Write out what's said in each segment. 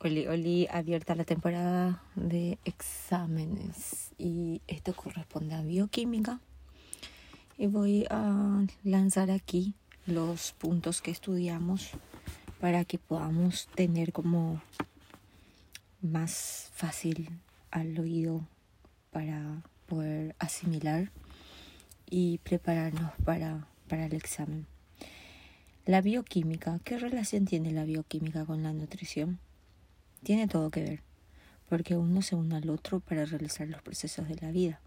Oli, Oli, abierta la temporada de exámenes y esto corresponde a bioquímica. Y voy a lanzar aquí los puntos que estudiamos para que podamos tener como más fácil al oído para poder asimilar y prepararnos para, para el examen. La bioquímica, ¿qué relación tiene la bioquímica con la nutrición? Tiene todo que ver, porque uno se une al otro para realizar los procesos de la vida.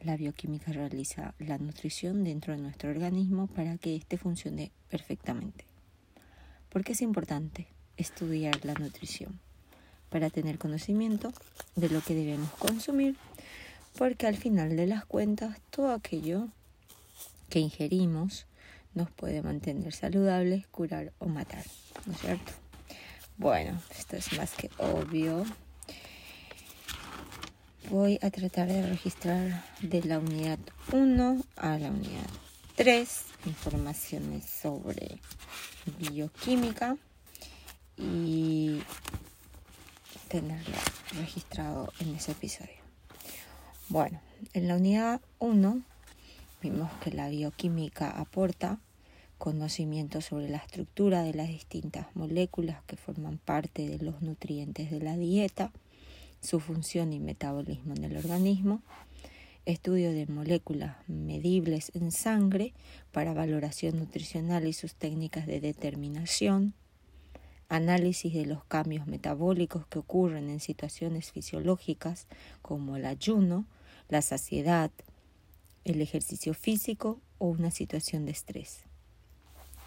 La bioquímica realiza la nutrición dentro de nuestro organismo para que éste funcione perfectamente. ¿Por qué es importante estudiar la nutrición? Para tener conocimiento de lo que debemos consumir, porque al final de las cuentas todo aquello que ingerimos nos puede mantener saludables, curar o matar, ¿no es cierto? Bueno, esto es más que obvio. Voy a tratar de registrar de la unidad 1 a la unidad 3 informaciones sobre bioquímica y tenerlo registrado en ese episodio. Bueno, en la unidad 1 vimos que la bioquímica aporta conocimiento sobre la estructura de las distintas moléculas que forman parte de los nutrientes de la dieta, su función y metabolismo en el organismo, estudio de moléculas medibles en sangre para valoración nutricional y sus técnicas de determinación, análisis de los cambios metabólicos que ocurren en situaciones fisiológicas como el ayuno, la saciedad, el ejercicio físico o una situación de estrés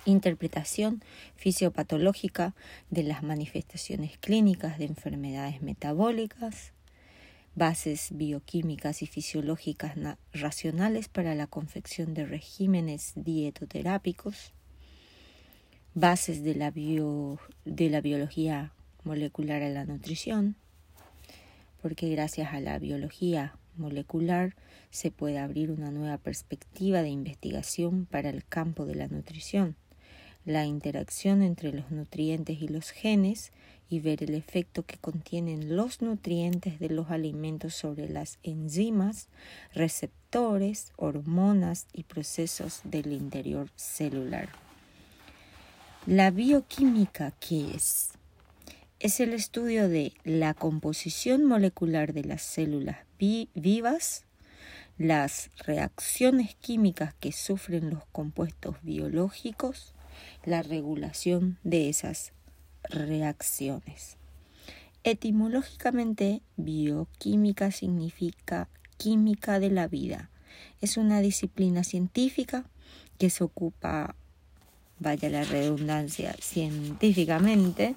interpretación fisiopatológica de las manifestaciones clínicas de enfermedades metabólicas, bases bioquímicas y fisiológicas racionales para la confección de regímenes dietoterápicos, bases de la, de la biología molecular a la nutrición, porque gracias a la biología molecular se puede abrir una nueva perspectiva de investigación para el campo de la nutrición la interacción entre los nutrientes y los genes y ver el efecto que contienen los nutrientes de los alimentos sobre las enzimas, receptores, hormonas y procesos del interior celular. La bioquímica, ¿qué es? Es el estudio de la composición molecular de las células vivas, las reacciones químicas que sufren los compuestos biológicos, la regulación de esas reacciones. Etimológicamente, bioquímica significa química de la vida. Es una disciplina científica que se ocupa, vaya la redundancia, científicamente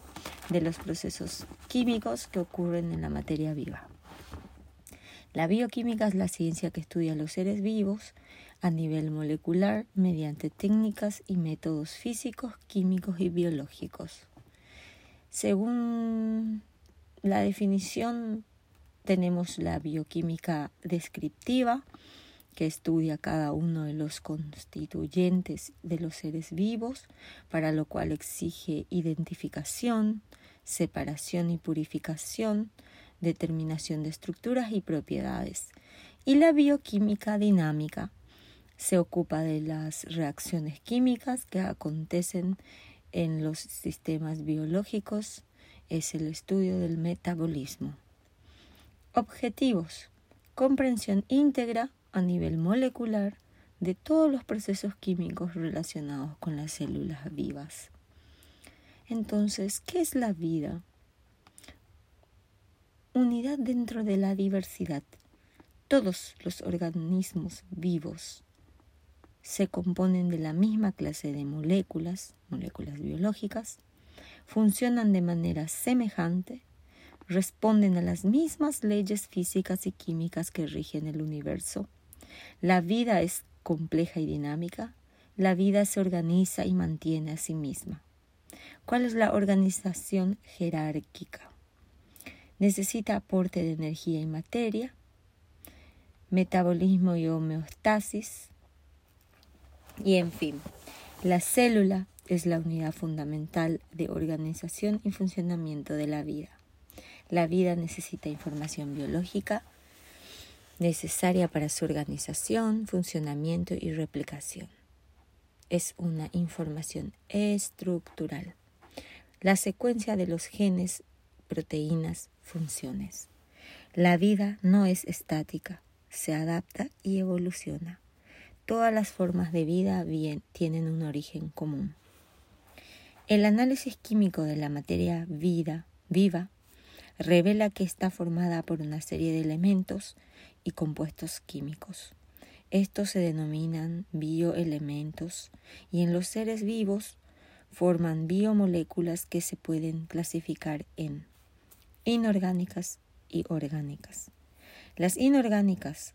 de los procesos químicos que ocurren en la materia viva. La bioquímica es la ciencia que estudia los seres vivos a nivel molecular mediante técnicas y métodos físicos, químicos y biológicos. Según la definición, tenemos la bioquímica descriptiva, que estudia cada uno de los constituyentes de los seres vivos, para lo cual exige identificación, separación y purificación, determinación de estructuras y propiedades. Y la bioquímica dinámica, se ocupa de las reacciones químicas que acontecen en los sistemas biológicos, es el estudio del metabolismo. Objetivos. Comprensión íntegra a nivel molecular de todos los procesos químicos relacionados con las células vivas. Entonces, ¿qué es la vida? Unidad dentro de la diversidad. Todos los organismos vivos se componen de la misma clase de moléculas, moléculas biológicas, funcionan de manera semejante, responden a las mismas leyes físicas y químicas que rigen el universo. La vida es compleja y dinámica, la vida se organiza y mantiene a sí misma. ¿Cuál es la organización jerárquica? Necesita aporte de energía y materia, metabolismo y homeostasis, y en fin, la célula es la unidad fundamental de organización y funcionamiento de la vida. La vida necesita información biológica necesaria para su organización, funcionamiento y replicación. Es una información estructural. La secuencia de los genes, proteínas, funciones. La vida no es estática, se adapta y evoluciona. Todas las formas de vida tienen un origen común. El análisis químico de la materia vida, viva revela que está formada por una serie de elementos y compuestos químicos. Estos se denominan bioelementos y en los seres vivos forman biomoléculas que se pueden clasificar en inorgánicas y orgánicas. Las inorgánicas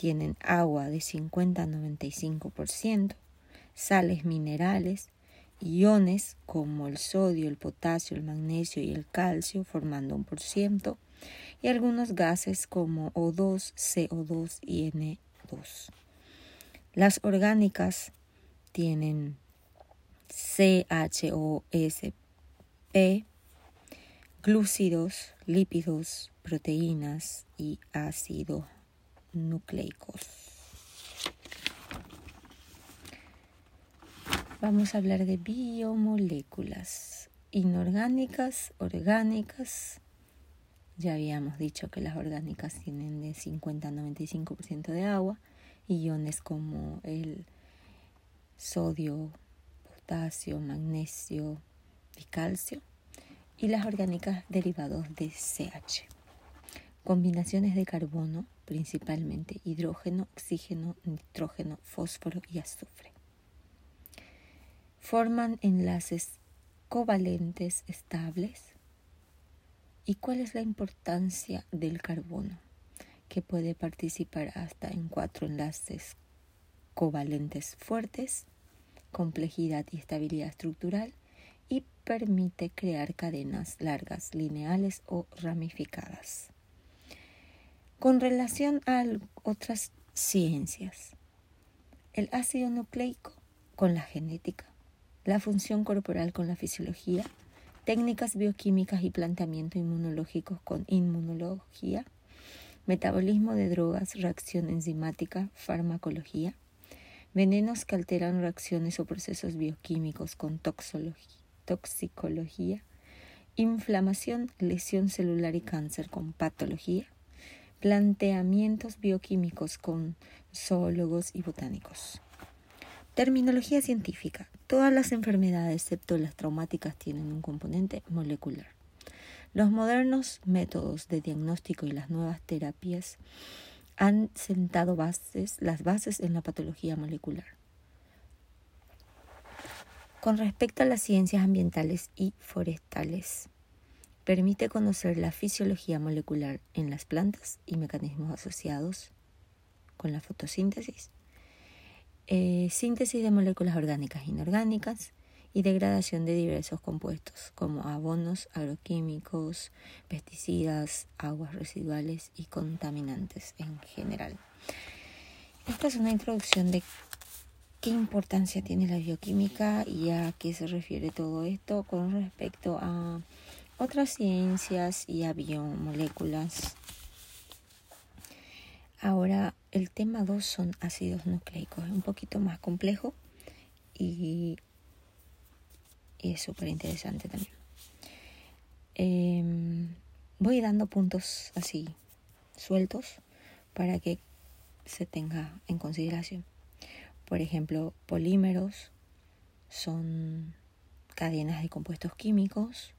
tienen agua de 50 a 95%, sales minerales, iones como el sodio, el potasio, el magnesio y el calcio formando un por ciento, y algunos gases como O2, CO2 y N2. Las orgánicas tienen CHOSP, glúcidos, lípidos, proteínas y ácidos nucleicos. Vamos a hablar de biomoléculas inorgánicas, orgánicas. Ya habíamos dicho que las orgánicas tienen de 50 a 95% de agua, iones como el sodio, potasio, magnesio y calcio y las orgánicas derivados de CH. Combinaciones de carbono, principalmente hidrógeno, oxígeno, nitrógeno, fósforo y azufre. Forman enlaces covalentes estables. ¿Y cuál es la importancia del carbono? Que puede participar hasta en cuatro enlaces covalentes fuertes, complejidad y estabilidad estructural, y permite crear cadenas largas, lineales o ramificadas. Con relación a otras ciencias, el ácido nucleico con la genética, la función corporal con la fisiología, técnicas bioquímicas y planteamiento inmunológicos con inmunología, metabolismo de drogas, reacción enzimática, farmacología, venenos que alteran reacciones o procesos bioquímicos con toxicología, inflamación, lesión celular y cáncer con patología, planteamientos bioquímicos con zoólogos y botánicos. Terminología científica. Todas las enfermedades, excepto las traumáticas, tienen un componente molecular. Los modernos métodos de diagnóstico y las nuevas terapias han sentado bases, las bases en la patología molecular. Con respecto a las ciencias ambientales y forestales, permite conocer la fisiología molecular en las plantas y mecanismos asociados con la fotosíntesis, eh, síntesis de moléculas orgánicas e inorgánicas y degradación de diversos compuestos como abonos agroquímicos, pesticidas, aguas residuales y contaminantes en general. Esta es una introducción de ¿Qué importancia tiene la bioquímica y a qué se refiere todo esto con respecto a otras ciencias y a biomoléculas? Ahora, el tema 2 son ácidos nucleicos. Es un poquito más complejo y, es súper interesante también. Em, voy dando puntos así sueltos para que se tenga en consideración. Por ejemplo, polímeros son cadenas de compuestos químicos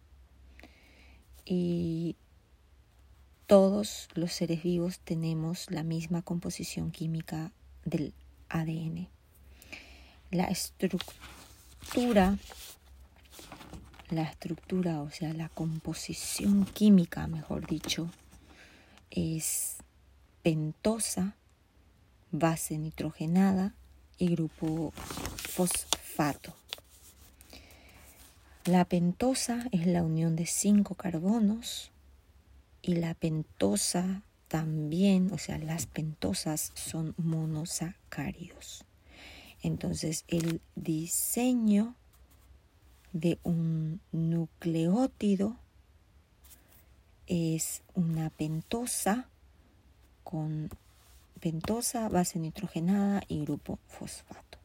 y todos los seres vivos tenemos la misma composición química del ADN. La estructura, la estructura, o sea, la composición química, mejor dicho, es pentosa, base nitrogenada, y grupo fosfato. La pentosa es la unión de cinco carbonos y la pentosa también, o sea, las pentosas son monosacáridos. Entonces, el diseño de un nucleótido es una pentosa con pentosa, base nitrogenada y grupo fosfato.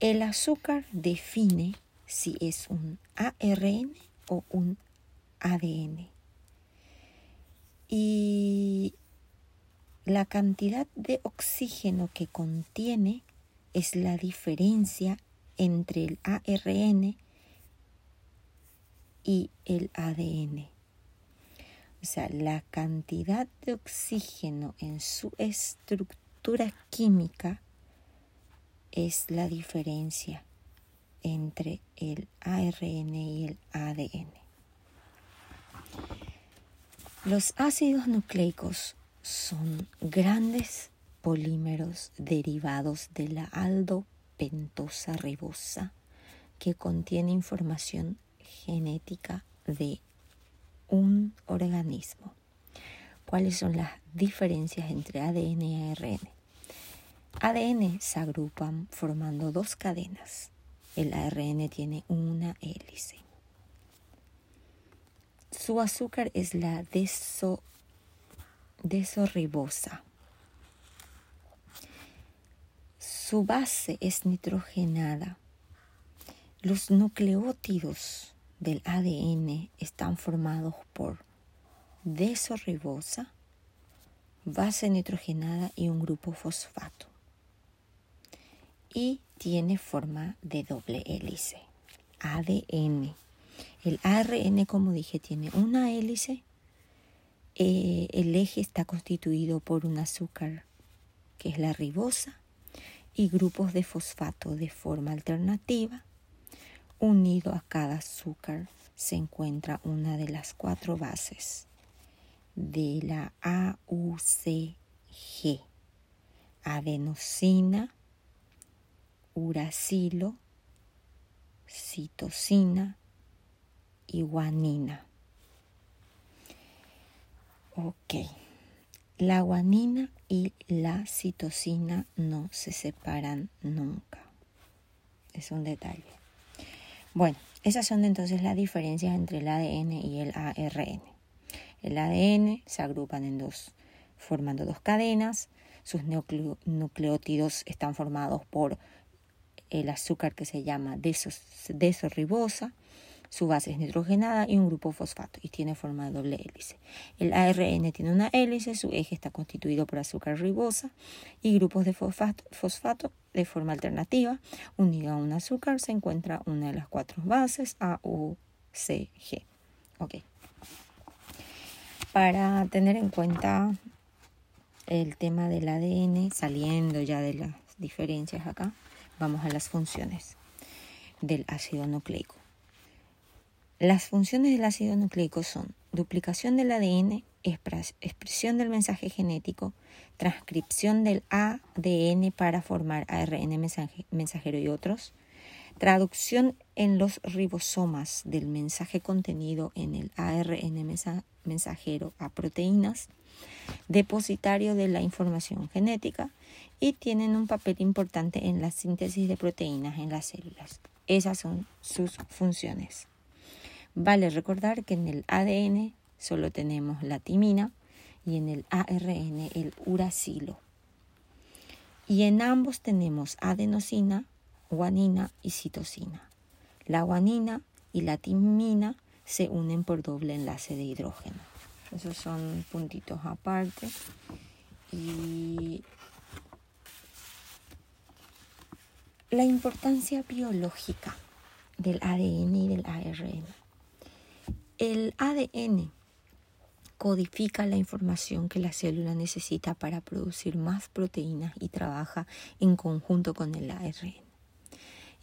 El azúcar define si es un ARN o un ADN. Y la cantidad de oxígeno que contiene es la diferencia entre el ARN y el ADN. O sea, la cantidad de oxígeno en su estructura química es la diferencia entre el ARN y el ADN. Los ácidos nucleicos son grandes polímeros derivados de la aldopentosa ribosa que contiene información genética de un organismo. ¿Cuáles son las diferencias entre ADN y ARN? ADN se agrupan formando dos cadenas. El ARN tiene una hélice. Su azúcar es la deso, desorribosa. Su base es nitrogenada. Los nucleótidos del ADN están formados por desorribosa, base nitrogenada y un grupo fosfato. Y tiene forma de doble hélice. ADN. El ARN, como dije, tiene una hélice. Eh, el eje está constituido por un azúcar que es la ribosa y grupos de fosfato de forma alternativa Unido a cada azúcar se encuentra una de las cuatro bases de la AUCG, adenosina, uracilo, citosina y guanina. Ok, la guanina y la citosina no se separan nunca. Es un detalle. Bueno, esas son entonces las diferencias entre el ADN y el ARN. El ADN se agrupan en dos, formando dos cadenas. Sus nucleótidos están formados por el azúcar que se llama desorribosa su base es nitrogenada y un grupo fosfato y tiene forma de doble hélice. El ARN tiene una hélice, su eje está constituido por azúcar ribosa y grupos de fosfato, de forma alternativa. Unido a un azúcar se encuentra una de las cuatro bases A, U, C, G. Para tener en cuenta el tema del ADN, saliendo ya de las diferencias acá, vamos a las funciones del ácido nucleico. Las funciones del ácido nucleico son duplicación del ADN, expresión del mensaje genético, transcripción del ADN para formar ARN mensajero y otros, traducción en los ribosomas del mensaje contenido en el ARN mensajero a proteínas, depositario de la información genética y tienen un papel importante en la síntesis de proteínas en las células. Esas son sus funciones. Vale recordar que en el ADN solo tenemos la timina y en el ARN el uracilo. Y en ambos tenemos adenosina, guanina y citosina. La guanina y la timina se unen por doble enlace de hidrógeno. Esos son puntitos aparte. Y la importancia biológica del ADN y del ARN. El ADN codifica la información que la célula necesita para producir más proteínas y trabaja en conjunto con el ARN.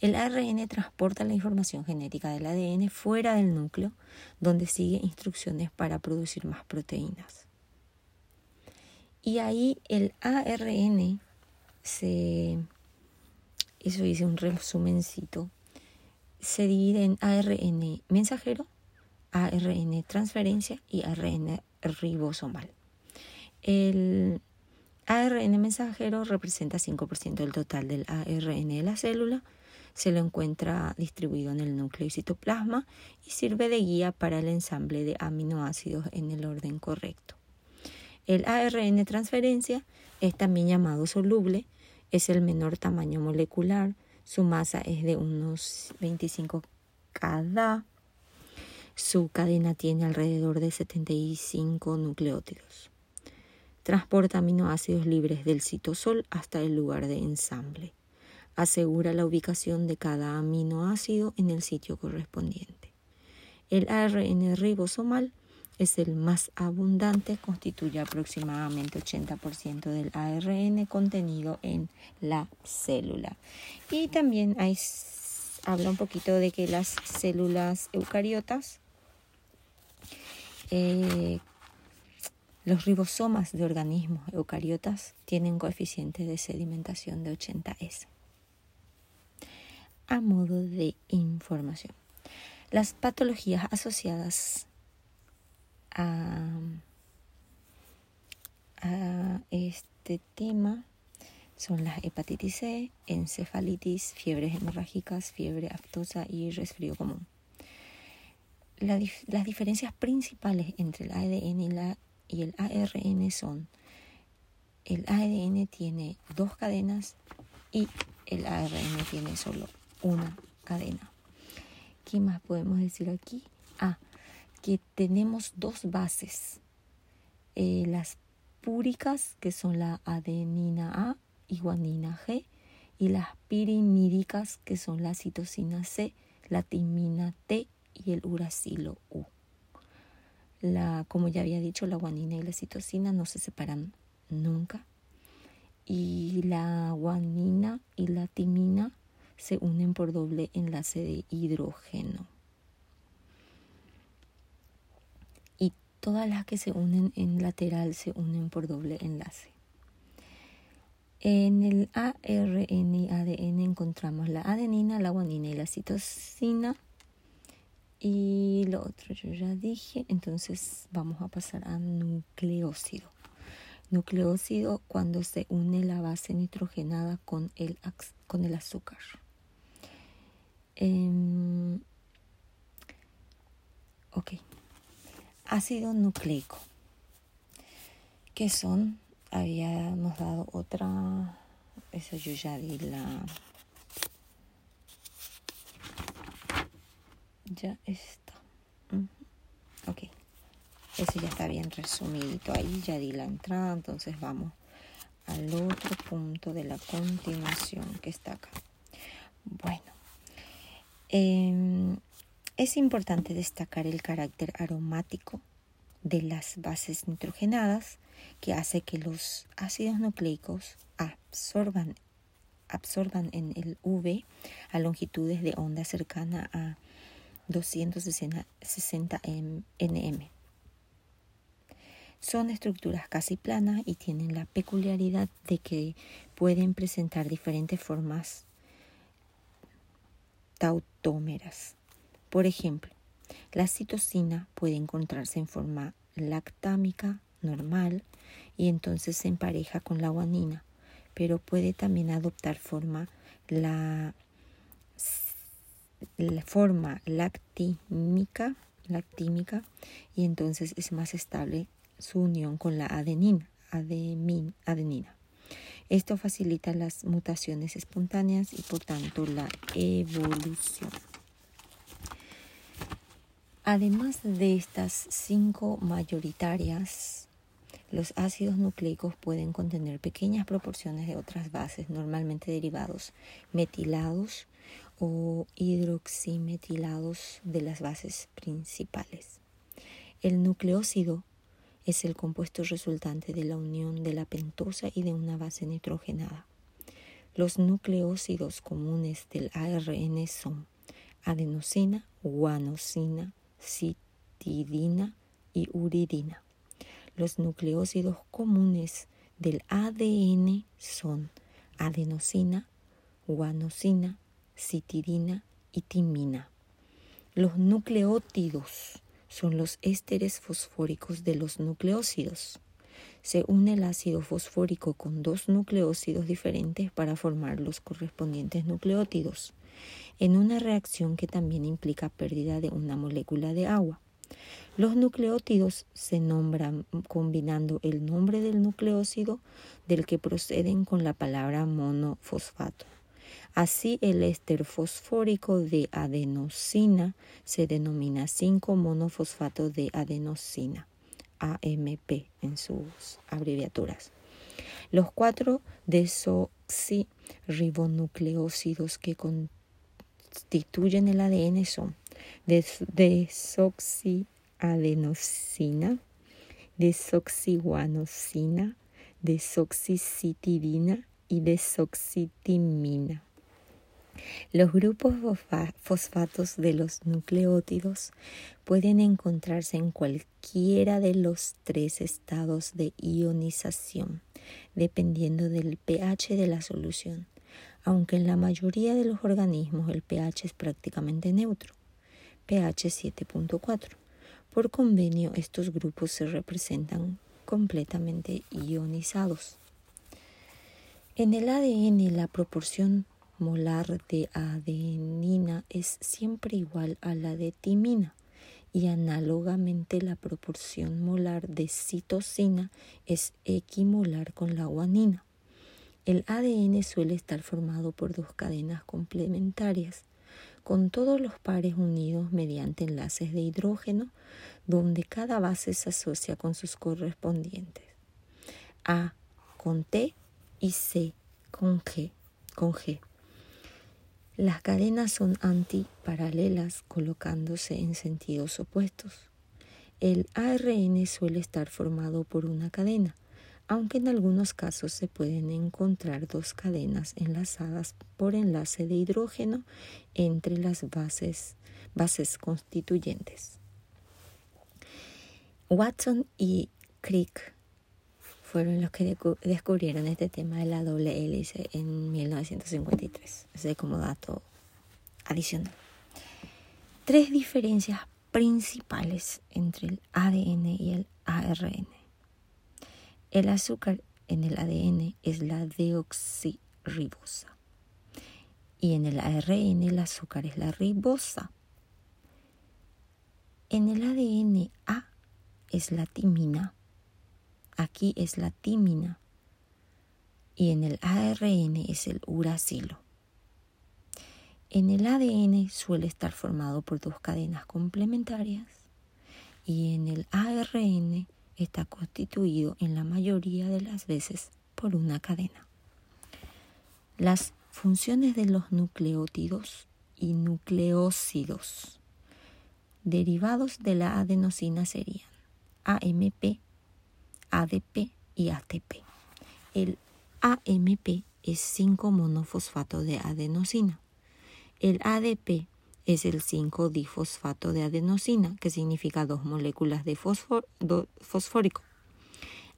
El ARN transporta la información genética del ADN fuera del núcleo, donde sigue instrucciones para producir más proteínas. Y ahí el ARN se, eso hice un resumencito, se divide en ARN mensajero, ARN transferencia y ARN ribosomal. El ARN mensajero representa 5% del total del ARN de la célula, Se lo encuentra distribuido en el núcleo y citoplasma y sirve de guía para el ensamble de aminoácidos en el orden correcto. El ARN transferencia es también llamado soluble, es el menor tamaño molecular, su masa es de unos 25 cada. Su cadena tiene alrededor de 75 nucleótidos. Transporta aminoácidos libres del citosol hasta el lugar de ensamble. Asegura la ubicación de cada aminoácido en el sitio correspondiente. El ARN ribosomal es el más abundante, constituye aproximadamente 80% del ARN contenido en la célula. Y también habla un poquito de que las células eucariotas eh, los ribosomas de organismos eucariotas tienen coeficiente de sedimentación de 80S. A modo de información, las patologías asociadas a, este tema son las hepatitis C, encefalitis, fiebres hemorrágicas, fiebre aftosa y resfrío común. las diferencias principales entre el ADN y la y el ARN son, el ADN tiene dos cadenas y el ARN tiene solo una cadena. ¿Qué más podemos decir aquí? Ah, que tenemos dos bases. Eh, las púricas, que son la adenina A y guanina G, y las pirimídicas, que son la citosina C, la timina T y el uracilo U. La, como ya había dicho, la guanina y la citosina no se separan nunca. Y la guanina y la timina se unen por doble enlace de hidrógeno. Y todas las que se unen en lateral se unen por doble enlace. En el ARN y ADN encontramos la adenina, la guanina y la citosina y lo otro yo ya dije, entonces vamos a pasar a nucleócido. Nucleócido cuando se une la base nitrogenada con el, con el azúcar. Em, ok. Ácido nucleico. Que son, habíamos dado otra, eso yo ya di la ya está. Ok. Ese ya está bien resumidito ahí, ya di la entrada, entonces vamos al otro punto de la continuación que está acá. Bueno, em, es importante destacar el carácter aromático de las bases nitrogenadas que hace que los ácidos nucleicos absorban, absorban en el V a longitudes de onda cercana a 260 nm. Son estructuras casi planas y tienen la peculiaridad de que pueden presentar diferentes formas tautómeras. Por ejemplo, la citosina puede encontrarse en forma lactámica normal y entonces se empareja con la guanina, pero puede también adoptar forma la forma lactímica, lactímica y entonces es más estable su unión con la adenina, adenina. Esto facilita las mutaciones espontáneas y por tanto la evolución. Además de estas cinco mayoritarias, los ácidos nucleicos pueden contener pequeñas proporciones de otras bases, normalmente derivados metilados o hidroximetilados de las bases principales. El nucleócido es el compuesto resultante de la unión de la pentosa y de una base nitrogenada. Los nucleócidos comunes del ARN son adenosina, guanosina, citidina y uridina. Los nucleócidos comunes del ADN son adenosina, guanosina, citidina y timina. Los nucleótidos son los ésteres fosfóricos de los nucleócidos. Se une el ácido fosfórico con dos nucleócidos diferentes para formar los correspondientes nucleótidos. en una reacción que también implica pérdida de una molécula de agua. Los nucleótidos se nombran combinando el nombre del nucleócido del que proceden con la palabra monofosfato. Así, el éster fosfórico de adenosina se denomina 5-monofosfato de adenosina, AMP en sus abreviaturas. Los cuatro desoxirribonucleócidos que constituyen el ADN son desoxiadenosina, desoxiguanosina, desoxicitidina y desoxitimina. Los grupos fosfatos de los nucleótidos pueden encontrarse en cualquiera de los tres estados de ionización, dependiendo del pH de la solución, aunque en la mayoría de los organismos el pH es prácticamente neutro, pH 7.4. Por convenio, estos grupos se representan completamente ionizados. En el ADN la proporción molar de adenina es siempre igual a la de timina y análogamente la proporción molar de citosina es equimolar con la guanina. El ADN suele estar formado por dos cadenas complementarias, con todos los pares unidos mediante enlaces de hidrógeno, donde cada base se asocia con sus correspondientes. A con T y C con G. Con G. Las cadenas son antiparalelas colocándose en sentidos opuestos. El ARN suele estar formado por una cadena, aunque en algunos casos se pueden encontrar dos cadenas enlazadas por enlace de hidrógeno entre las bases, bases constituyentes. Watson y Crick fueron los que descubrieron este tema de la doble hélice en 1953. Ese como dato adicional. Tres diferencias principales entre el ADN y el ARN. El azúcar en el ADN es la deoxirribosa y en el ARN el azúcar es la ribosa. En el ADN A es la timina Aquí es la tímina y en el ARN es el uracilo. En el ADN suele estar formado por dos cadenas complementarias y en el ARN está constituido en la mayoría de las veces por una cadena. Las funciones de los nucleótidos y nucleócidos derivados de la adenosina serían AMP ADP y ATP. El AMP es 5-monofosfato de adenosina. El ADP es el 5-difosfato de adenosina, que significa dos moléculas de fosfórico.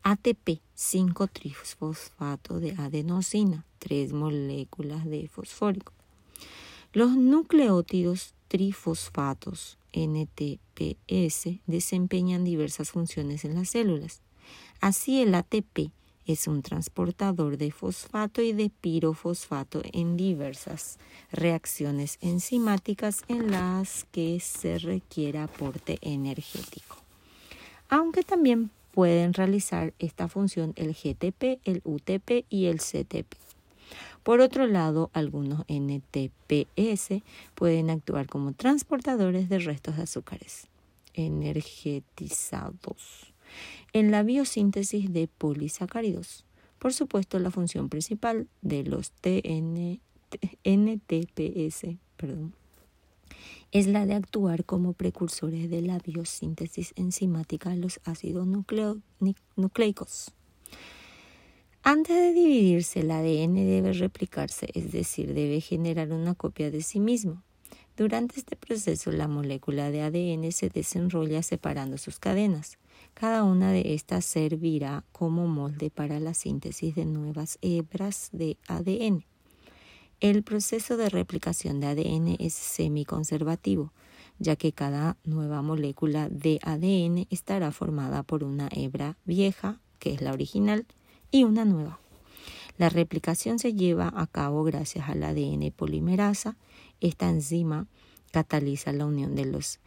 ATP, 5-trifosfato de adenosina, tres moléculas de fosfórico. Los nucleótidos trifosfatos NTPS desempeñan diversas funciones en las células. Así el ATP es un transportador de fosfato y de pirofosfato en diversas reacciones enzimáticas en las que se requiere aporte energético. Aunque también pueden realizar esta función el GTP, el UTP y el CTP. Por otro lado, algunos NTPS pueden actuar como transportadores de restos de azúcares energetizados en la biosíntesis de polisacáridos. Por supuesto, la función principal de los TN, NTPS perdón, es la de actuar como precursores de la biosíntesis enzimática de los ácidos nucleicos. Antes de dividirse, el ADN debe replicarse, es decir, debe generar una copia de sí mismo. Durante este proceso, la molécula de ADN se desenrolla separando sus cadenas. Cada una de estas servirá como molde para la síntesis de nuevas hebras de ADN. El proceso de replicación de ADN es semiconservativo, ya que cada nueva molécula de ADN estará formada por una hebra vieja, que es la original, y una nueva. La replicación se lleva a cabo gracias al ADN polimerasa. Esta enzima cataliza la unión de los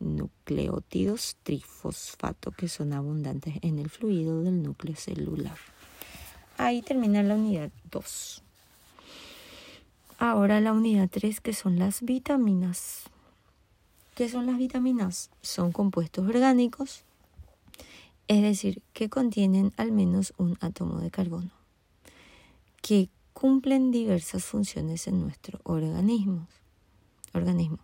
desoxinucleótidos trifosfato que son abundantes en el fluido del núcleo celular. Ahí termina la unidad 2. Ahora la unidad 3 que son las vitaminas. ¿Qué son las vitaminas? Son compuestos orgánicos, es decir, que contienen al menos un átomo de carbono, que cumplen diversas funciones en nuestro organismo. organismo.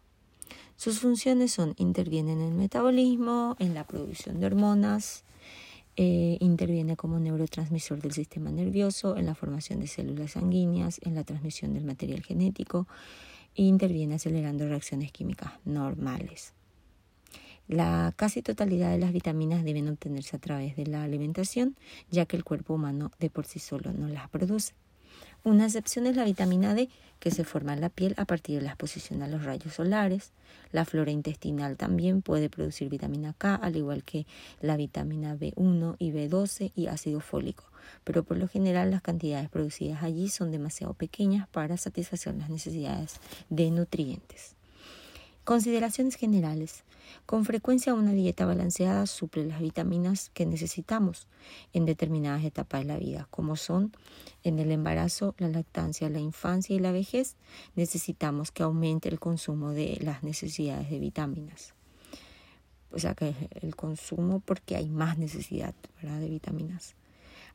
Sus funciones son intervienen en el metabolismo, en la producción de hormonas, eh, interviene como neurotransmisor del sistema nervioso, en la formación de células sanguíneas, en la transmisión del material genético e interviene acelerando reacciones químicas normales. La casi totalidad de las vitaminas deben obtenerse a través de la alimentación, ya que el cuerpo humano de por sí solo no las produce. Una excepción es la vitamina D, que se forma en la piel a partir de la exposición a los rayos solares. La flora intestinal también puede producir vitamina K, al igual que la vitamina B1 y B12 y ácido fólico, pero por lo general las cantidades producidas allí son demasiado pequeñas para satisfacer las necesidades de nutrientes. Consideraciones generales. Con frecuencia una dieta balanceada suple las vitaminas que necesitamos en determinadas etapas de la vida, como son en el embarazo, la lactancia, la infancia y la vejez. Necesitamos que aumente el consumo de las necesidades de vitaminas. O sea que el consumo porque hay más necesidad de vitaminas.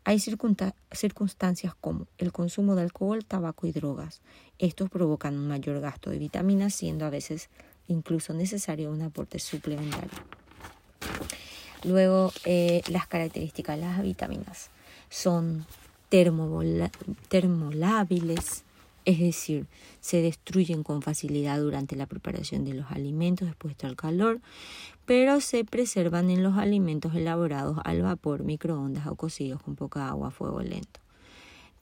Hay circunstancias como el consumo de alcohol, tabaco y drogas. Estos provocan un mayor gasto de vitaminas, siendo a veces incluso necesario un aporte suplementario. Luego, eh, las características de las vitaminas son termolábiles, es decir, se destruyen con facilidad durante la preparación de los alimentos expuestos al calor, pero se preservan en los alimentos elaborados al vapor, microondas o cocidos con poca agua a fuego lento.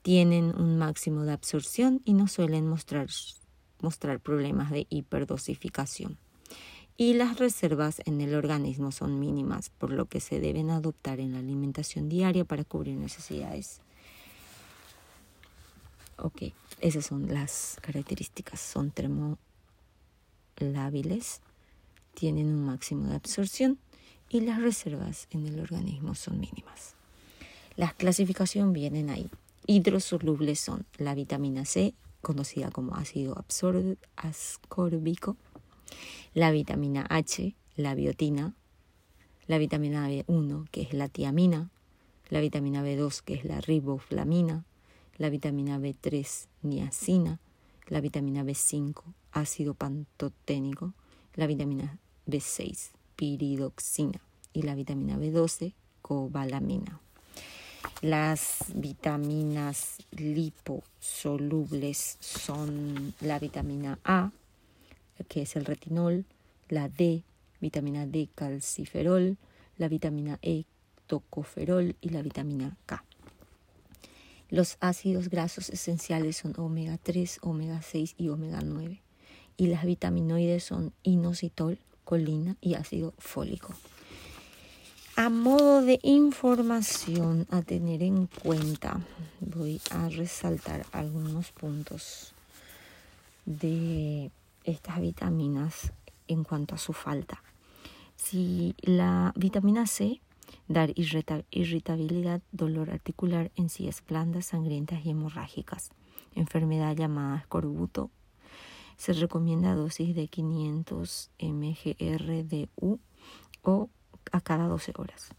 Tienen un máximo de absorción y no suelen mostrar mostrar problemas de hiperdosificación. Y las reservas en el organismo son mínimas, por lo que se deben adoptar en la alimentación diaria para cubrir necesidades. Ok, esas son las características. Son termolábiles, tienen un máximo de absorción y las reservas en el organismo son mínimas. Las clasificaciones vienen ahí. Hidrosolubles son la vitamina C, conocida como ácido ascórbico, la vitamina H, la biotina, la vitamina B1, que es la tiamina, la vitamina B2, que es la riboflamina, la vitamina B3, niacina, la vitamina B5, ácido pantoténico, la vitamina B6, piridoxina y la vitamina B12, cobalamina. Las vitaminas liposolubles son la vitamina A, que es el retinol, la D, vitamina D calciferol, la vitamina E tocoferol y la vitamina K. Los ácidos grasos esenciales son omega 3, omega 6 y omega 9. Y las vitaminoides son inositol, colina y ácido fólico. A modo de información a tener en cuenta, voy a resaltar algunos puntos de estas vitaminas en cuanto a su falta. Si la vitamina C da irritabilidad, dolor articular, encías blandas, sangrientas y hemorrágicas, enfermedad llamada escorbuto, se recomienda dosis de 500 mgr de o a cada 12 horas.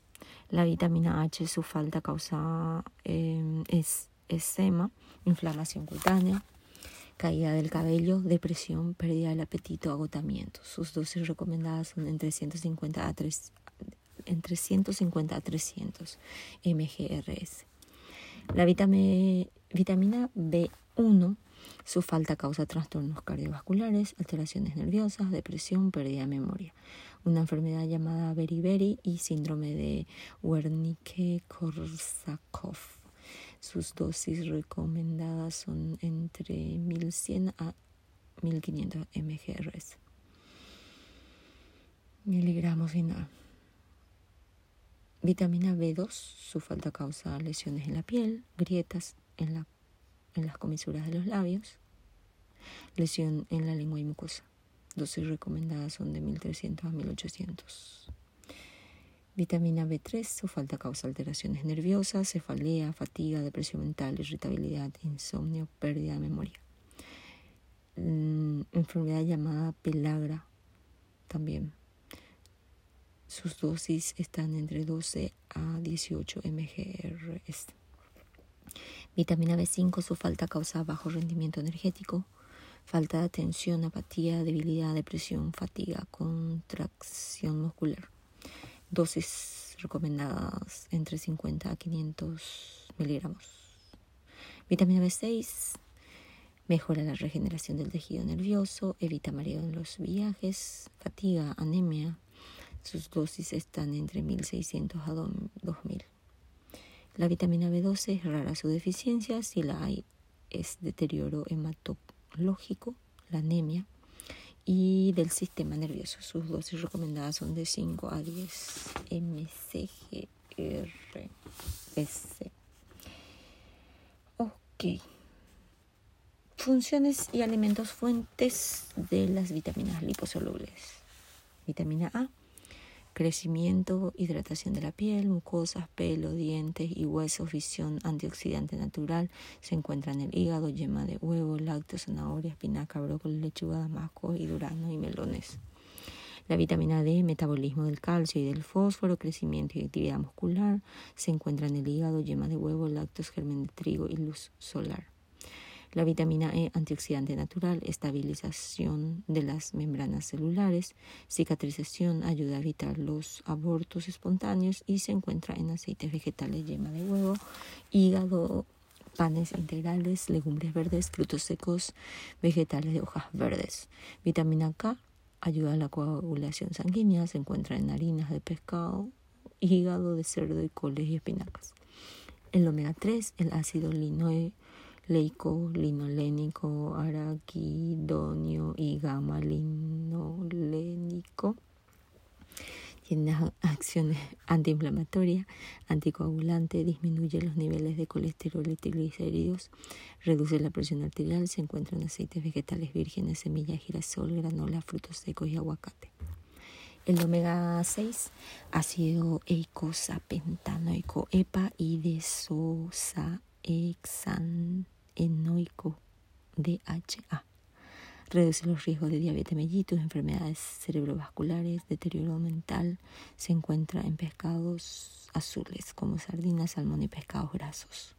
La vitamina H, su falta causa eh, es, esema, inflamación cutánea, caída del cabello, depresión, pérdida del apetito, agotamiento. Sus dosis recomendadas son entre 150 a, 3, entre 150 a 300 mgrs. La vitamina B1, su falta causa trastornos cardiovasculares, alteraciones nerviosas, depresión, pérdida de memoria una enfermedad llamada beriberi y síndrome de Wernicke-Korsakoff. Sus dosis recomendadas son entre 1100 a 1500 mgrs. Miligramos final. Vitamina B2, su falta causa lesiones en la piel, grietas en, la, en las comisuras de los labios, lesión en la lengua y mucosa. Dosis recomendadas son de 1300 a 1800. Vitamina B3, su falta causa alteraciones nerviosas, cefalea, fatiga, depresión mental, irritabilidad, insomnio, pérdida de memoria. Mm, enfermedad llamada pelagra también. Sus dosis están entre 12 a 18 mgrs. Vitamina B5, su falta causa bajo rendimiento energético, falta de atención, apatía, debilidad, depresión, fatiga, contracción muscular. Dosis recomendadas entre 50 a 500 miligramos. Vitamina B6 mejora la regeneración del tejido nervioso, evita mareo en los viajes, fatiga, anemia. Sus dosis están entre 1600 a 2000. La vitamina B12 es rara su deficiencia, si la hay es deterioro hematológico, la anemia y del sistema nervioso. Sus dosis recomendadas son de 5 a 10 mcgrs. Ok. Funciones y alimentos fuentes de las vitaminas liposolubles. Vitamina A crecimiento, hidratación de la piel, mucosas, pelo, dientes y huesos, visión, antioxidante natural. Se encuentra en el hígado, yema de huevo, lácteos, zanahoria, espinaca, brócoli, lechuga, damasco y durazno y melones. La vitamina D, metabolismo del calcio y del fósforo, crecimiento y actividad muscular. Se encuentra en el hígado, yema de huevo, lácteos, germen de trigo y luz solar. La vitamina E, antioxidante natural, estabilización de las membranas celulares, cicatrización, ayuda a evitar los abortos espontáneos y se encuentra en aceites vegetales, yema de huevo, hígado, panes integrales, legumbres verdes, frutos secos, vegetales de hojas verdes. Vitamina K ayuda a la coagulación sanguínea, se encuentra en harinas de pescado, hígado de cerdo y coles y espinacas. El omega 3, el ácido linoe leico, linolénico, araquidonio y gamma linolénico. Tiene acciones antiinflamatorias, anticoagulante, disminuye los niveles de colesterol y triglicéridos, reduce la presión arterial, se encuentra en aceites vegetales vírgenes, semillas, girasol, granola, frutos secos y aguacate. El omega 6, ácido eicosapentanoico, EPA y desosa enoico DHA. Reduce los riesgos de diabetes mellitus, enfermedades cerebrovasculares, deterioro mental. Se encuentra en pescados azules como sardinas, salmón y pescados grasos.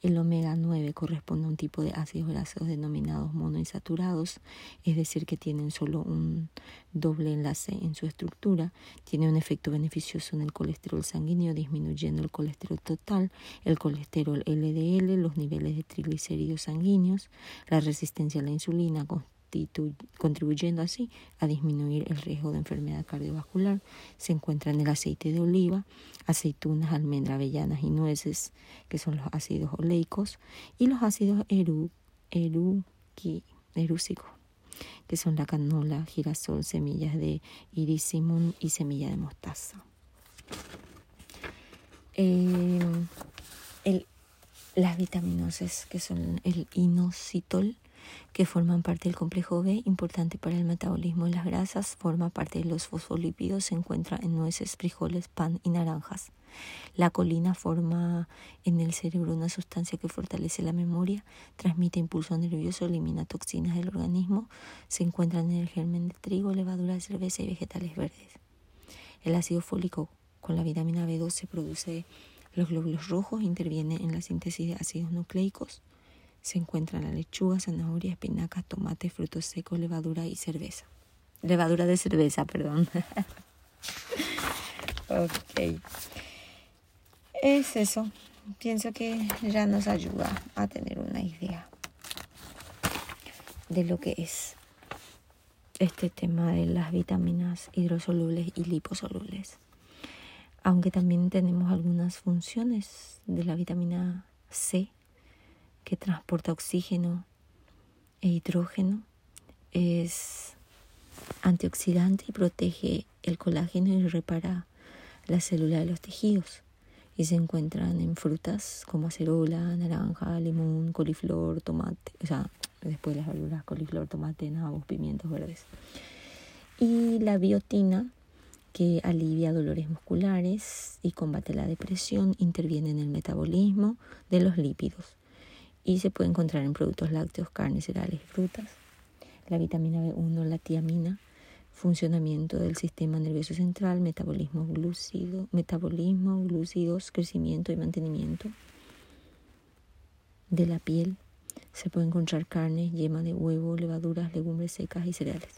El omega 9 corresponde a un tipo de ácidos grasos denominados monoinsaturados, es decir, que tienen solo un doble enlace en su estructura. Tiene un efecto beneficioso en el colesterol sanguíneo, disminuyendo el colesterol total, el colesterol LDL, los niveles de triglicéridos sanguíneos, la resistencia a la insulina, contribuyendo así a disminuir el riesgo de enfermedad cardiovascular. Se encuentra en el aceite de oliva, aceitunas, almendras, avellanas y nueces, que son los ácidos oleicos, y los ácidos eru, erúsicos, que son la canola, girasol, semillas de irisimum y semilla de mostaza. Em, las vitaminosas, que son el inositol, que forman parte del complejo B, importante para el metabolismo de las grasas, forma parte de los fosfolípidos, se encuentra en nueces, frijoles, pan y naranjas. La colina forma en el cerebro una sustancia que fortalece la memoria, transmite impulso nervioso, elimina toxinas del organismo, se encuentra en el germen de trigo, levadura de cerveza y vegetales verdes. El ácido fólico con la vitamina B12 produce los glóbulos rojos, interviene en la síntesis de ácidos nucleicos, se encuentran la lechuga, zanahoria, espinacas, tomate, frutos secos, levadura y cerveza. Levadura de cerveza, perdón. ok. Es eso. Pienso que ya nos ayuda a tener una idea de lo que es este tema de las vitaminas hidrosolubles y liposolubles. Aunque también tenemos algunas funciones de la vitamina C que transporta oxígeno e hidrógeno, es antioxidante y protege el colágeno y repara la célula de los tejidos y se encuentran en frutas como acerola, naranja, limón, coliflor, tomate, o sea, después las verduras, coliflor, tomate, nabos, pimientos verdes. Y la biotina, que alivia dolores musculares y combate la depresión, interviene en el metabolismo de los lípidos y se puede encontrar en productos lácteos, carnes, cereales y frutas. La vitamina B1, la tiamina, funcionamiento del sistema nervioso central, metabolismo glúcido, metabolismo, glúcidos, crecimiento y mantenimiento de la piel. Se puede encontrar carne, yema de huevo, levaduras, legumbres secas y cereales.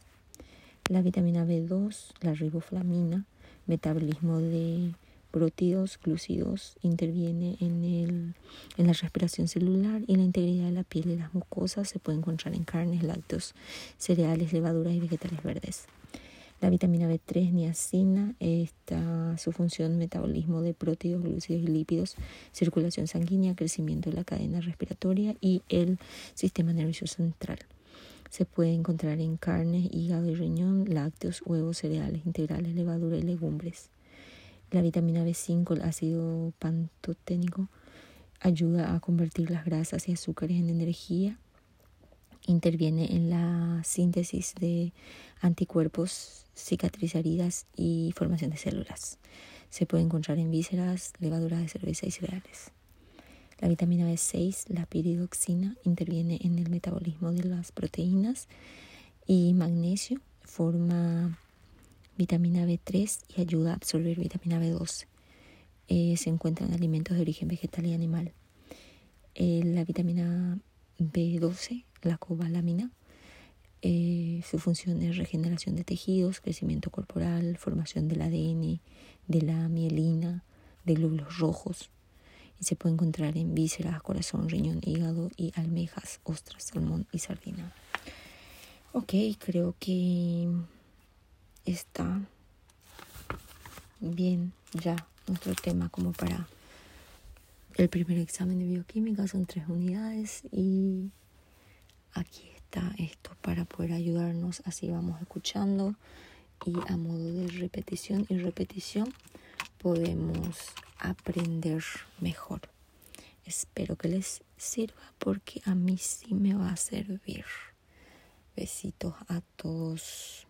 La vitamina B2, la riboflamina, metabolismo de prótidos, glúcidos, interviene en, el, en la respiración celular y la integridad de la piel y las mucosas. Se puede encontrar en carnes, lácteos, cereales, levaduras y vegetales verdes. La vitamina B3, niacina, está su función metabolismo de prótidos, glúcidos y lípidos, circulación sanguínea, crecimiento de la cadena respiratoria y el sistema nervioso central. Se puede encontrar en carnes, hígado y riñón, lácteos, huevos, cereales integrales, levadura y legumbres. La vitamina B5, el ácido pantoténico, ayuda a convertir las grasas y azúcares en energía interviene en la síntesis de anticuerpos, cicatriz heridas y formación de células. Se puede encontrar en vísceras, levaduras de cerveza y cereales. La vitamina B6, la piridoxina, interviene en el metabolismo de las proteínas y magnesio forma vitamina B3 y ayuda a absorber vitamina B12. Eh, se encuentra en alimentos de origen vegetal y animal. Eh, la vitamina B12 la cobalamina. Eh, su función es regeneración de tejidos, crecimiento corporal, formación del ADN, de la mielina, de glóbulos rojos. Y se puede encontrar en vísceras, corazón, riñón, hígado y almejas, ostras, salmón y sardina. Ok, creo que está bien ya nuestro tema como para el primer examen de bioquímica. Son tres unidades y aquí está esto para poder ayudarnos. Así vamos escuchando y a modo de repetición y repetición podemos aprender mejor. Espero que les sirva porque a mí sí me va a servir. Besitos a todos.